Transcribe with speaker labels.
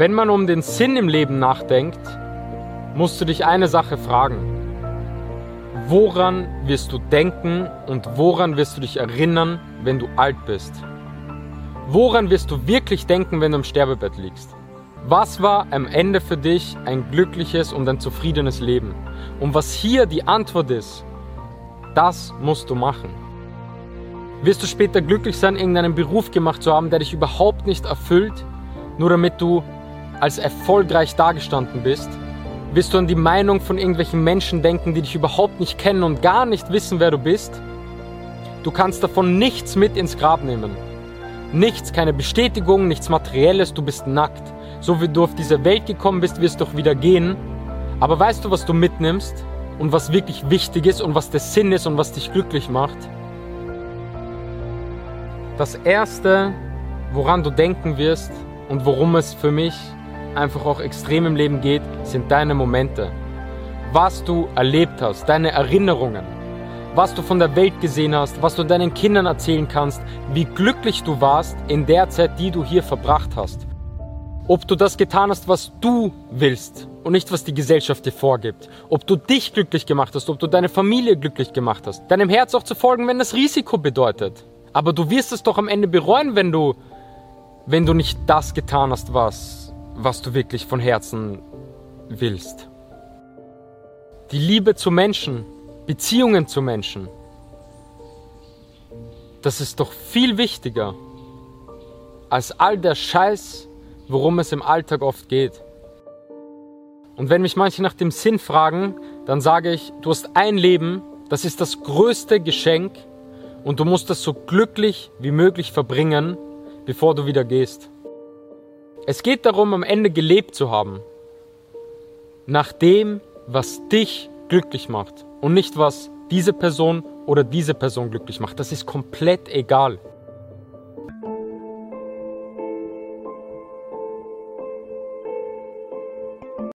Speaker 1: Wenn man um den Sinn im Leben nachdenkt, musst du dich eine Sache fragen. Woran wirst du denken und woran wirst du dich erinnern, wenn du alt bist? Woran wirst du wirklich denken, wenn du im Sterbebett liegst? Was war am Ende für dich ein glückliches und ein zufriedenes Leben? Und was hier die Antwort ist, das musst du machen. Wirst du später glücklich sein, irgendeinen Beruf gemacht zu haben, der dich überhaupt nicht erfüllt, nur damit du als erfolgreich dagestanden bist? Wirst du an die Meinung von irgendwelchen Menschen denken, die dich überhaupt nicht kennen und gar nicht wissen, wer du bist? Du kannst davon nichts mit ins Grab nehmen. Nichts, keine Bestätigung, nichts Materielles, du bist nackt. So wie du auf diese Welt gekommen bist, wirst du auch wieder gehen. Aber weißt du, was du mitnimmst und was wirklich wichtig ist und was der Sinn ist und was dich glücklich macht? Das Erste, woran du denken wirst und worum es für mich einfach auch extrem im Leben geht, sind deine Momente. Was du erlebt hast, deine Erinnerungen, was du von der Welt gesehen hast, was du deinen Kindern erzählen kannst, wie glücklich du warst in der Zeit, die du hier verbracht hast. Ob du das getan hast, was du willst und nicht, was die Gesellschaft dir vorgibt. Ob du dich glücklich gemacht hast, ob du deine Familie glücklich gemacht hast. Deinem Herz auch zu folgen, wenn das Risiko bedeutet. Aber du wirst es doch am Ende bereuen, wenn du, wenn du nicht das getan hast, was was du wirklich von Herzen willst. Die Liebe zu Menschen, Beziehungen zu Menschen, das ist doch viel wichtiger als all der Scheiß, worum es im Alltag oft geht. Und wenn mich manche nach dem Sinn fragen, dann sage ich, du hast ein Leben, das ist das größte Geschenk und du musst das so glücklich wie möglich verbringen, bevor du wieder gehst. Es geht darum, am Ende gelebt zu haben. Nach dem, was dich glücklich macht und nicht was diese Person oder diese Person glücklich macht. Das ist komplett egal.